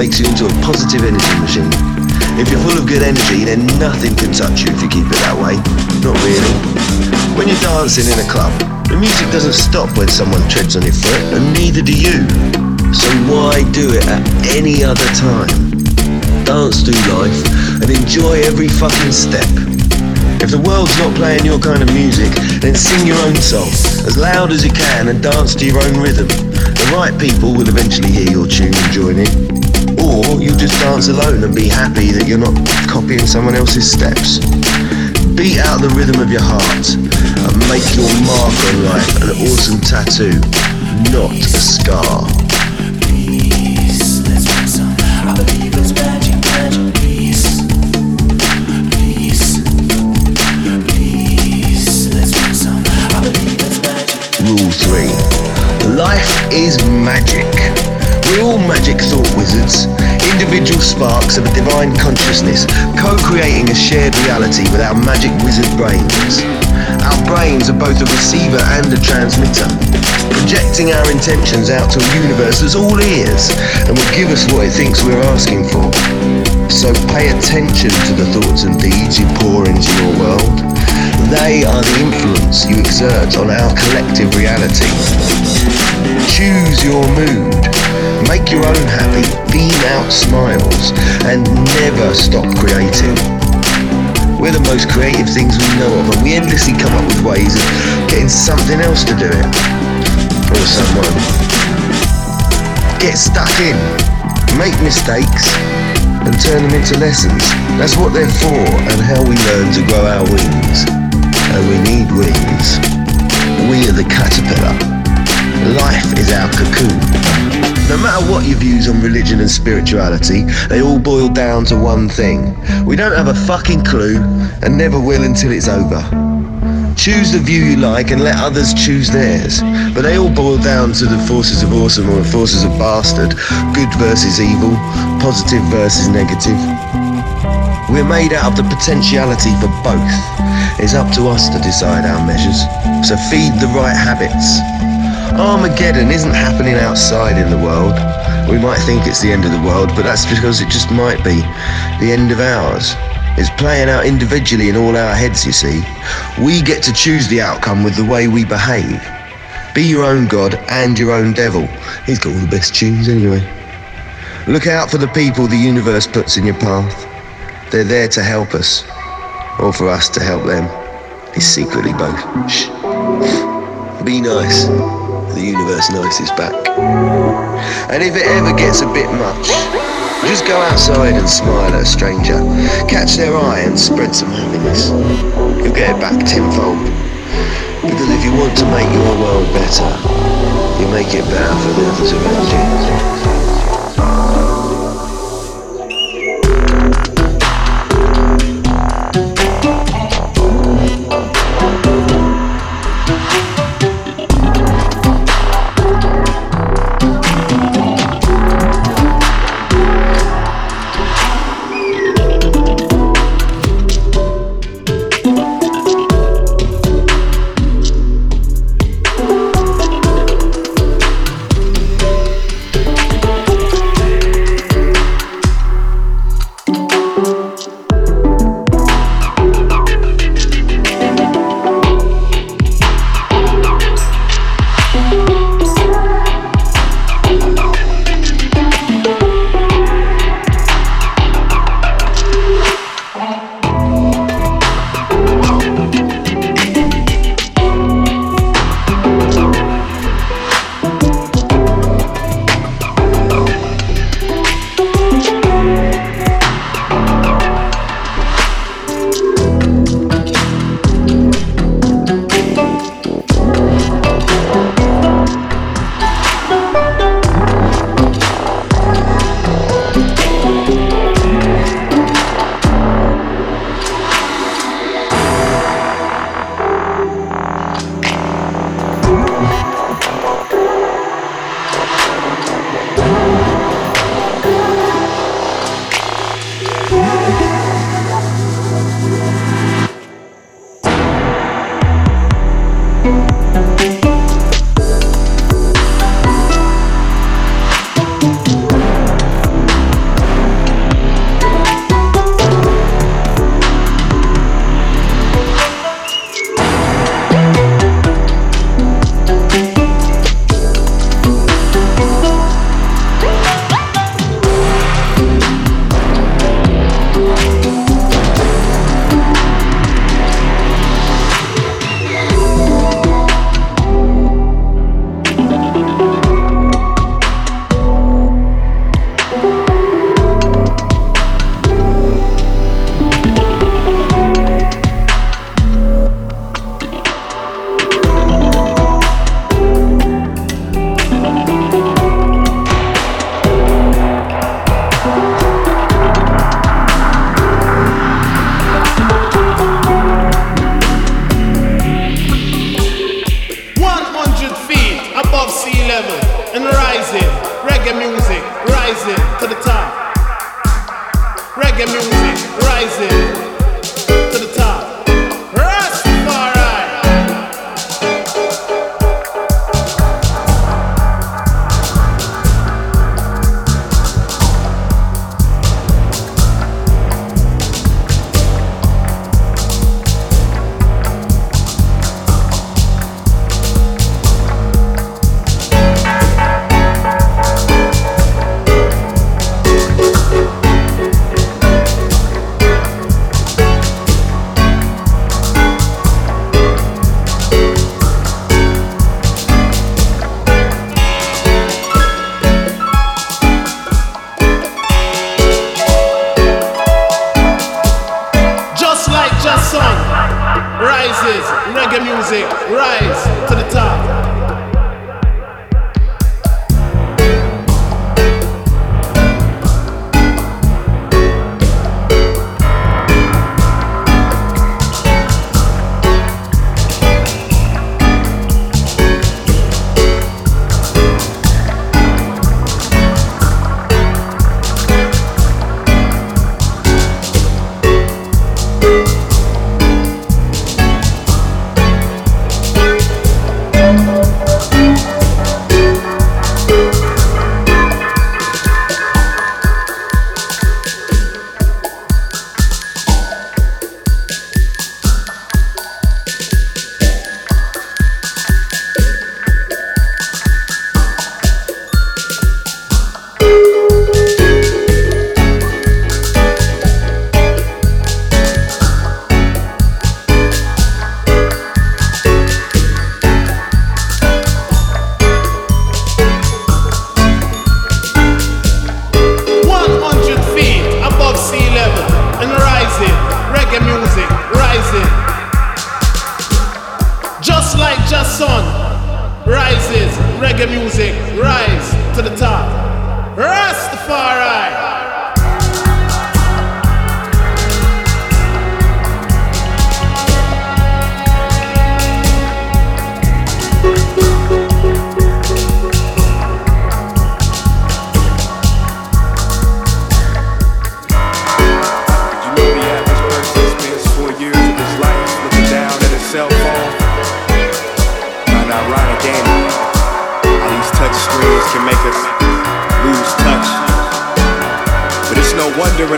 makes you into a positive energy machine. If you're full of good energy, then nothing can touch you if you keep it that way. Not really. When you're dancing in a club, the music doesn't stop when someone treads on your foot, and neither do you. So why do it at any other time? Dance through life and enjoy every fucking step. If the world's not playing your kind of music, then sing your own song as loud as you can and dance to your own rhythm. The right people will eventually hear your tune and join in. Or you'll just dance alone and be happy that you're not copying someone else's steps. Beat out the rhythm of your heart and make your mark on life an awesome tattoo, not a scar. Divine consciousness, co-creating a shared reality with our magic wizard brains. Our brains are both a receiver and a transmitter, projecting our intentions out to a universe that's all ears and will give us what it thinks we're asking for. So pay attention to the thoughts and deeds you pour into your world. They are the influence you exert on our collective reality. Choose your mood Make your own happy, beam out smiles, and never stop creating. We're the most creative things we know of, and we endlessly come up with ways of getting something else to do it. Or someone. Get stuck in, make mistakes, and turn them into lessons. That's what they're for, and how we learn to grow our wings. And we need wings. We are the caterpillar. Life is our cocoon. No matter what your views on religion and spirituality, they all boil down to one thing. We don't have a fucking clue and never will until it's over. Choose the view you like and let others choose theirs. But they all boil down to the forces of awesome or the forces of bastard, good versus evil, positive versus negative. We're made out of the potentiality for both. It's up to us to decide our measures. So feed the right habits. Armageddon isn't happening outside in the world. We might think it's the end of the world, but that's because it just might be the end of ours. It's playing out individually in all our heads, you see. We get to choose the outcome with the way we behave. Be your own God and your own devil. He's got all the best tunes anyway. Look out for the people the universe puts in your path. They're there to help us, or for us to help them. It's secretly both. Shh. Be nice the universe knows his back. And if it ever gets a bit much, just go outside and smile at a stranger. Catch their eye and spread some happiness. You'll get it back tenfold. Because if you want to make your world better, you make it better for the others around you.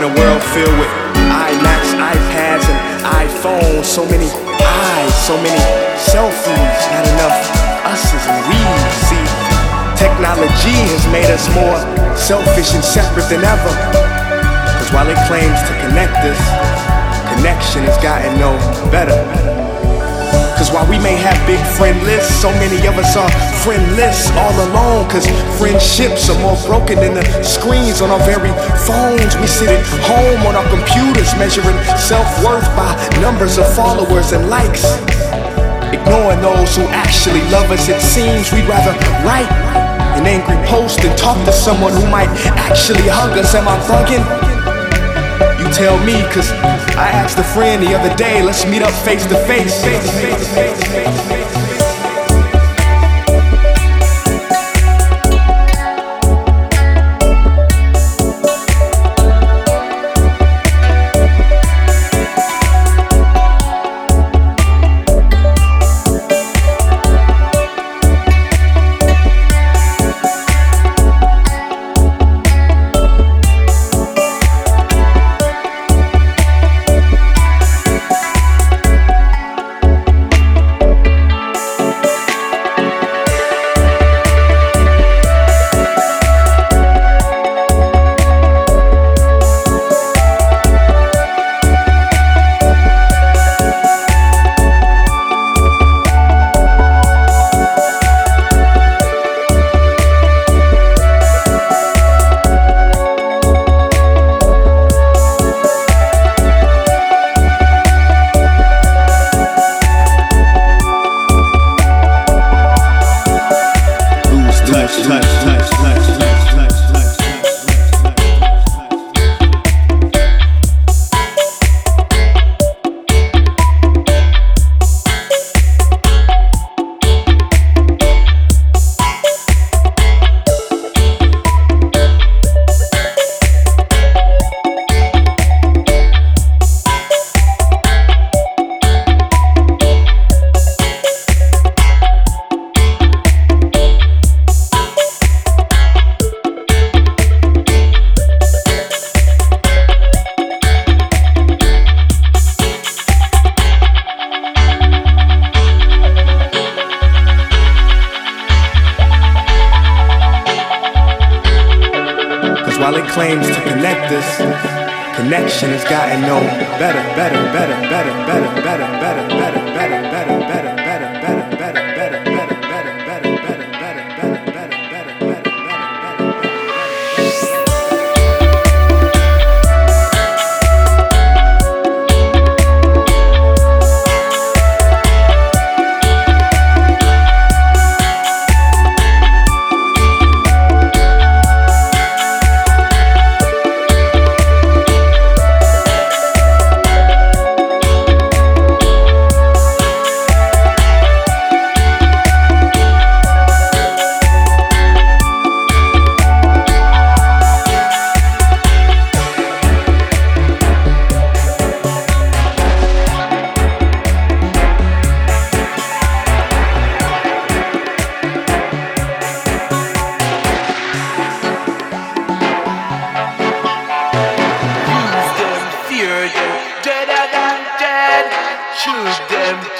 in a world filled with iMacs, iPads, and iPhones. So many eyes, so many selfies, not enough us's and we's. See, technology has made us more selfish and separate than ever. Cause while it claims to connect us, connection has gotten no better. Friendships are more broken than the screens on our very phones. We sit at home on our computers measuring self worth by numbers of followers and likes. Ignoring those who actually love us, it seems we'd rather write an angry post and talk to someone who might actually hug us. Am I bugging? You tell me, cause I asked a friend the other day, let's meet up face to face.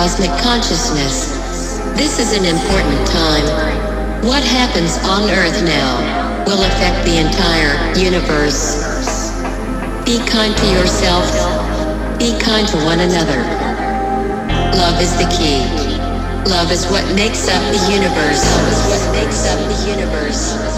cosmic consciousness. This is an important time. What happens on Earth now will affect the entire universe. Be kind to yourself. Be kind to one another. Love is the key. Love is what makes up the universe. Love is what makes up the universe.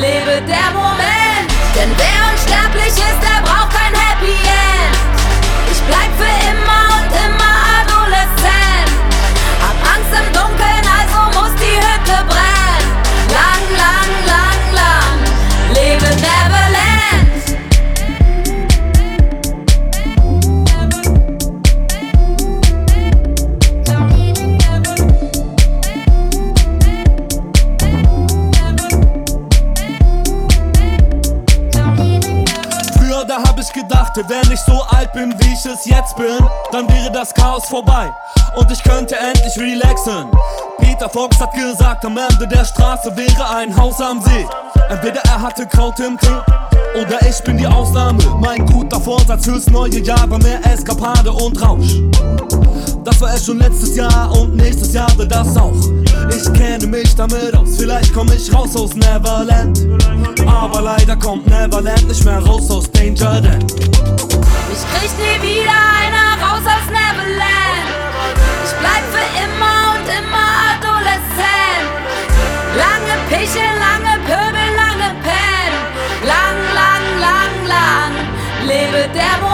lebe der Moment, denn wer unsterblich ist, der braucht dachte, wenn ich so alt bin, wie ich es jetzt bin, dann wäre das Chaos vorbei und ich könnte endlich relaxen. Peter Fox hat gesagt, am Ende der Straße wäre ein Haus am See. Entweder er hatte Kraut im Tee oder ich bin die Ausnahme. Mein guter Vorsatz fürs neue Jahr war mehr Eskapade und Rausch. Das war es schon letztes Jahr und nächstes Jahr wird das auch. Ich kenne mich damit aus, vielleicht komm ich raus aus Neverland. Aber leider kommt Neverland nicht mehr raus aus Danger Dan. Ich krieg nie wieder einer raus aus Neverland. Ich bleib für immer und immer adolescent. Lange Pichel, lange devil.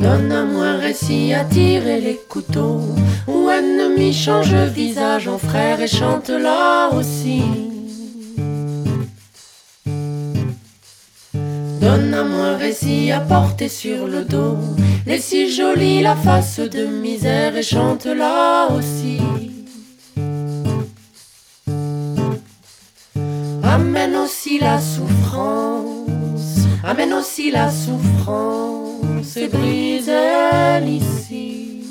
Donne à moi un récit à tirer les couteaux. Ou ennemi change visage en frère et chante là aussi. Donne à moi un récit à porter sur le dos. Les si jolie la face de misère et chante là aussi. Amène aussi la souffrance, amène aussi la souffrance et brise ici.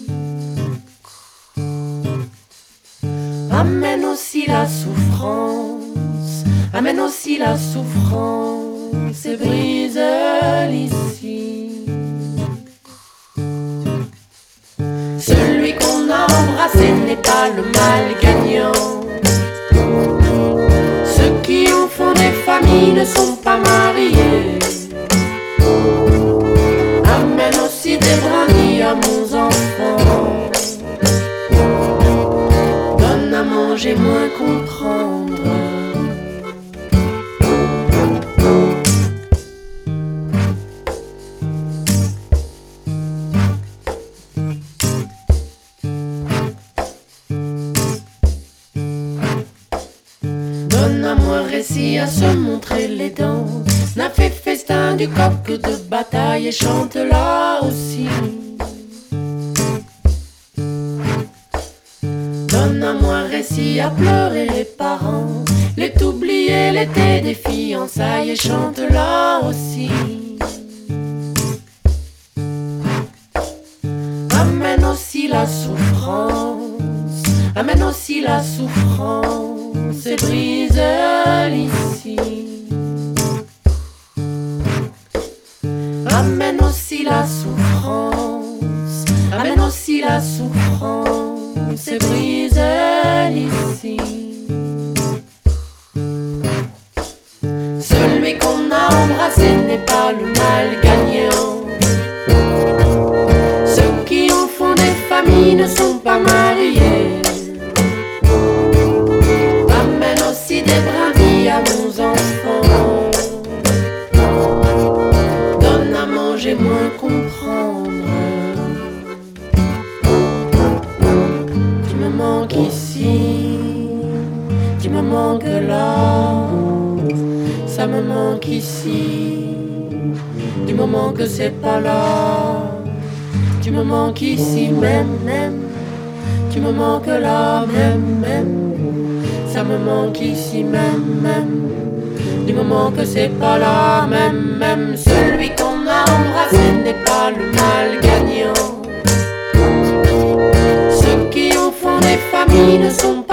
Amène aussi la souffrance, amène aussi la souffrance et brise ici. Ce n'est pas le mal gagnant. Ceux qui en font des familles ne sont pas mariés. À mon enfant. Donne à manger moins comprendre. à se montrer les dents. N'a fait festin du coq de bataille et chante là aussi. Donne à moi récit à pleurer les parents. Les oubliés l'été des fiançailles et chante là aussi. Amène aussi la souffrance, amène aussi la souffrance et brise l'ici. Amène aussi la souffrance, amène aussi la souffrance et brise l'ici. Celui qu'on a embrassé n'est pas le mal gagnant. Moment que c'est pas là, tu me manques ici même, même. Tu me manques là même, même. Ça me manque ici même, même. Du moment que c'est pas là même, même. Celui qu'on a embrassé n'est pas le mal gagnant. Ceux qui en font des familles ne sont